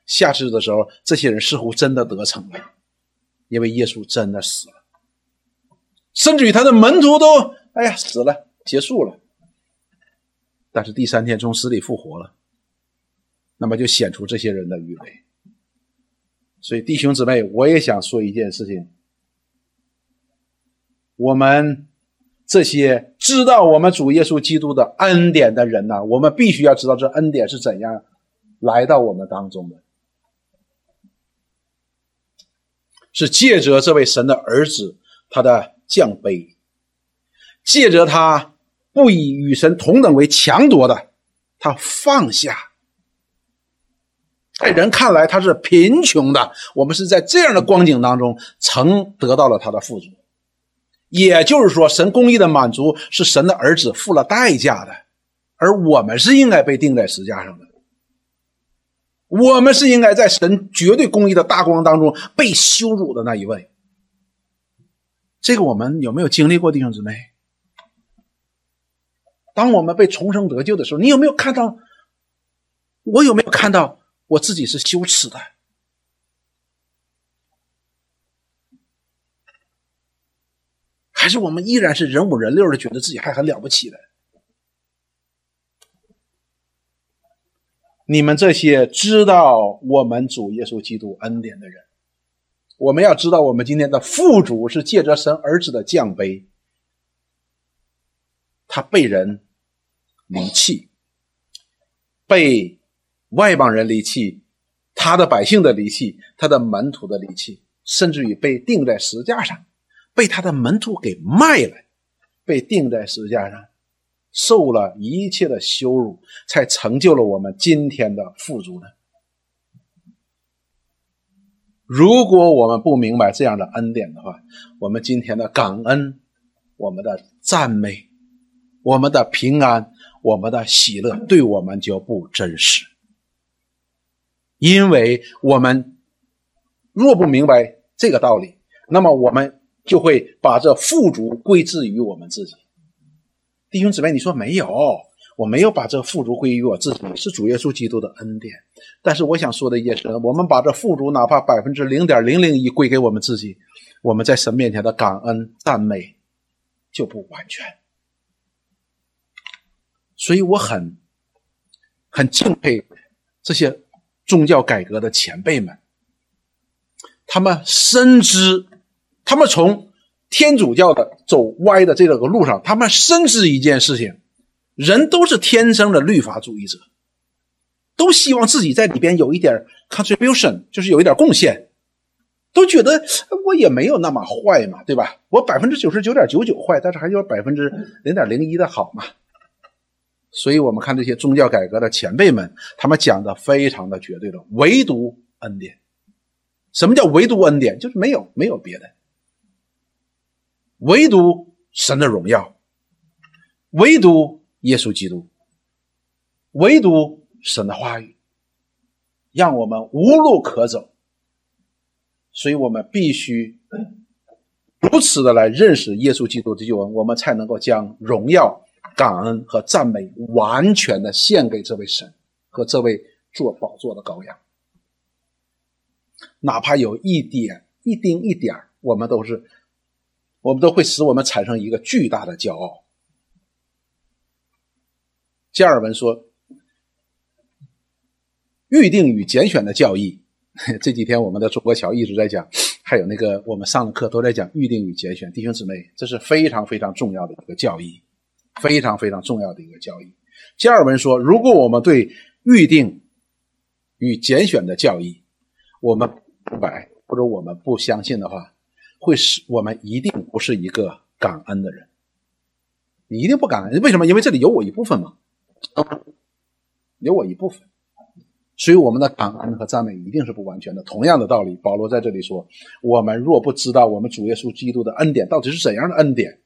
下次的时候，这些人似乎真的得逞了，因为耶稣真的死了，甚至于他的门徒都哎呀死了，结束了。但是第三天从死里复活了，那么就显出这些人的愚昧。所以弟兄姊妹，我也想说一件事情：我们这些知道我们主耶稣基督的恩典的人呐，我们必须要知道这恩典是怎样来到我们当中的。是借着这位神的儿子，他的降卑，借着他不以与神同等为强夺的，他放下，在人看来他是贫穷的，我们是在这样的光景当中，曾得到了他的富足。也就是说，神公义的满足是神的儿子付了代价的，而我们是应该被钉在石架上的。我们是应该在神绝对公义的大光当中被羞辱的那一位。这个我们有没有经历过弟兄姊妹？当我们被重生得救的时候你有没有看到我有没有看到我自己是羞耻的？还是我们依然是人五人六的觉得自己还很了不起的？你们这些知道我们主耶稣基督恩典的人我们要知道，我们今天的父主是借着神儿子的降杯，他被人离弃，被外邦人离弃，他的百姓的离弃，他的门徒的离弃，甚至于被钉在石架上，被他的门徒给卖了，被钉在石架上。受了一切的羞辱，才成就了我们今天的富足呢。如果我们不明白这样的恩典的话，我们今天的感恩、我们的赞美、我们的平安、我们的喜乐，对我们就不真实。因为我们若不明白这个道理，那么我们就会把这富足归之于我们自己。弟兄姊妹，你说没有？我没有把这富足归于我自己，是主耶稣基督的恩典。但是我想说的也是，我们把这富足哪怕百分之零点零零一归给我们自己，我们在神面前的感恩赞美就不完全。所以我很很敬佩这些宗教改革的前辈们，他们深知，他们从。天主教的走歪的这个路上，他们深知一件事情：人都是天生的律法主义者，都希望自己在里边有一点 contribution，就是有一点贡献，都觉得我也没有那么坏嘛，对吧？我百分之九十九点九九坏，但是还有百分之零点零一的好嘛。所以我们看这些宗教改革的前辈们，他们讲的非常的绝对的，唯独恩典。什么叫唯独恩典？就是没有没有别的。唯独神的荣耀，唯独耶稣基督，唯独神的话语，让我们无路可走。所以我们必须如此的来认识耶稣基督的救恩，我们才能够将荣耀、感恩和赞美完全的献给这位神和这位做宝座的羔羊。哪怕有一点、一丁、一点我们都是。我们都会使我们产生一个巨大的骄傲。加尔文说：“预定与拣选的教义，这几天我们的中国桥一直在讲，还有那个我们上的课都在讲预定与拣选。弟兄姊妹，这是非常非常重要的一个教义，非常非常重要的一个教义。”加尔文说：“如果我们对预定与拣选的教义，我们不摆或者我们不相信的话。”会使我们一定不是一个感恩的人，你一定不感恩，为什么？因为这里有我一部分嘛，有我一部分，所以我们的感恩和赞美一定是不完全的。同样的道理，保罗在这里说：我们若不知道我们主耶稣基督的恩典到底是怎样的恩典，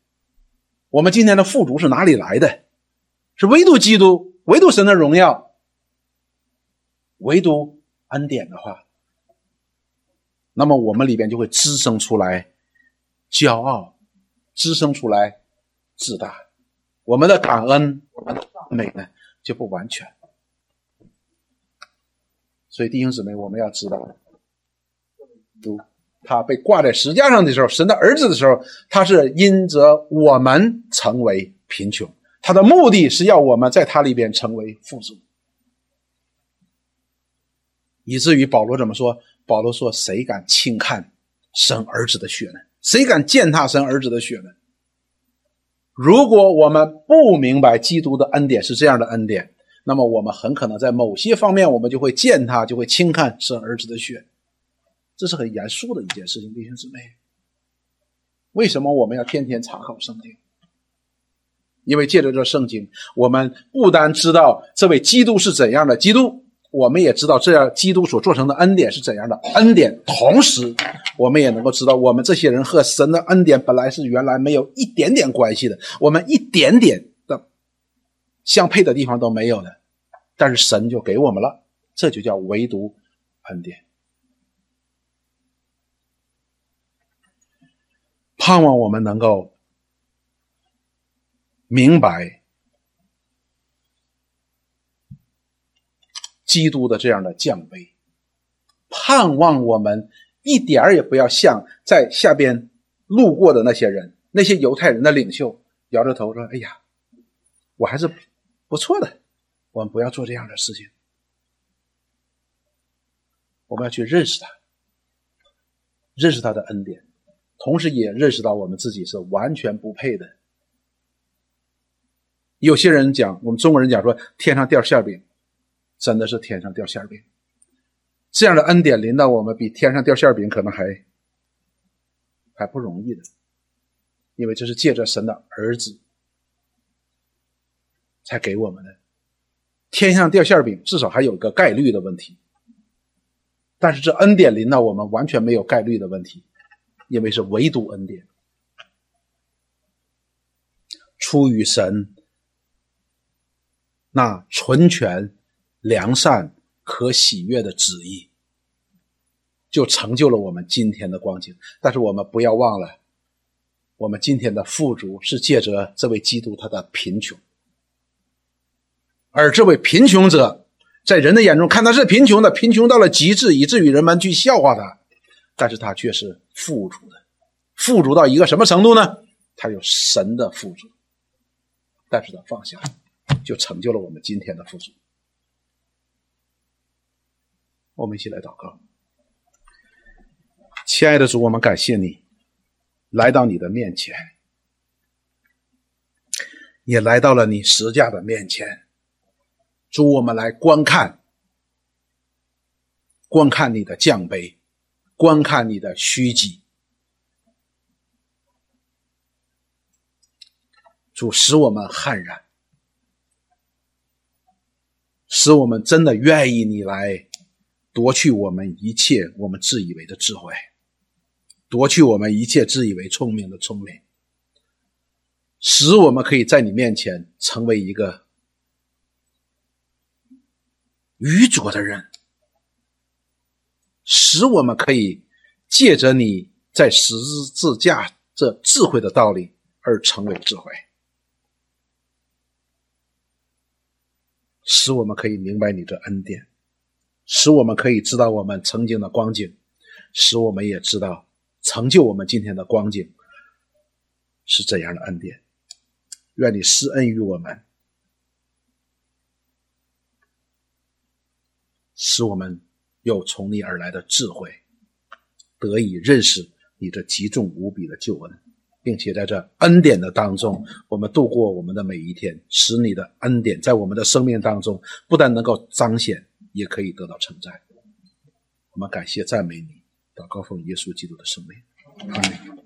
我们今天的富足是哪里来的？是唯独基督，唯独神的荣耀，唯独恩典的话。那么我们里边就会滋生出来骄傲，滋生出来自大，我们的感恩、我们的赞美呢就不完全。所以弟兄姊妹，我们要知道，他被挂在石架上的时候，神的儿子的时候，他是因着我们成为贫穷，他的目的是要我们在他里边成为富足，以至于保罗怎么说？保罗说：“谁敢轻看生儿子的血呢？谁敢践踏生儿子的血呢？如果我们不明白基督的恩典是这样的恩典，那么我们很可能在某些方面，我们就会践踏，就会轻看生儿子的血。这是很严肃的一件事情，弟兄姊妹。为什么我们要天天查考圣经？因为借着这圣经，我们不单知道这位基督是怎样的基督。”我们也知道这样基督所做成的恩典是怎样的恩典，同时我们也能够知道，我们这些人和神的恩典本来是原来没有一点点关系的，我们一点点的相配的地方都没有的，但是神就给我们了，这就叫唯独恩典。盼望我们能够明白。基督的这样的降杯，盼望我们一点儿也不要像在下边路过的那些人，那些犹太人的领袖摇着头说：“哎呀，我还是不错的，我们不要做这样的事情。我们要去认识他，认识他的恩典，同时也认识到我们自己是完全不配的。”有些人讲，我们中国人讲说天上掉馅饼，真的是天上掉馅饼。这样的恩典临到我们，比天上掉馅饼可能还还不容易的，因为这是借着神的儿子才给我们的。天上掉馅饼，至少还有一个概率的问题，但是这恩典临到我们，完全没有概率的问题，因为是唯独恩典，出于神。那纯全、良善、可喜悦的旨意，就成就了我们今天的光景。但是我们不要忘了，我们今天的富足是借着这位基督他的贫穷，而这位贫穷者在人的眼中看他是贫穷的，贫穷到了极致，以至于人们去笑话他。但是他却是富足的，富足到一个什么程度呢？他有神的富足，但是他放下。就成就了我们今天的富足。我们一起来祷告，亲爱的主，我们感谢你来到你的面前，也来到了你十架的面前。主，我们来观看，观看你的降杯，观看你的虚己。主，使我们悍然。使我们真的愿意你来夺去我们一切我们自以为的智慧，夺去我们一切自以为聪明的聪明，使我们可以在你面前成为一个愚拙的人，使我们可以借着你在十字架这智慧的道理而成为智慧。使我们可以明白你的恩典，使我们可以知道我们曾经的光景，使我们也知道成就我们今天的光景是怎样的恩典。愿你施恩于我们，使我们有从你而来的智慧，得以认识你这极重无比的救恩。并且在这恩典的当中，我们度过我们的每一天，使你的恩典在我们的生命当中不但能够彰显，也可以得到称赞。我们感谢赞美你，祷告奉耶稣基督的圣名，阿门。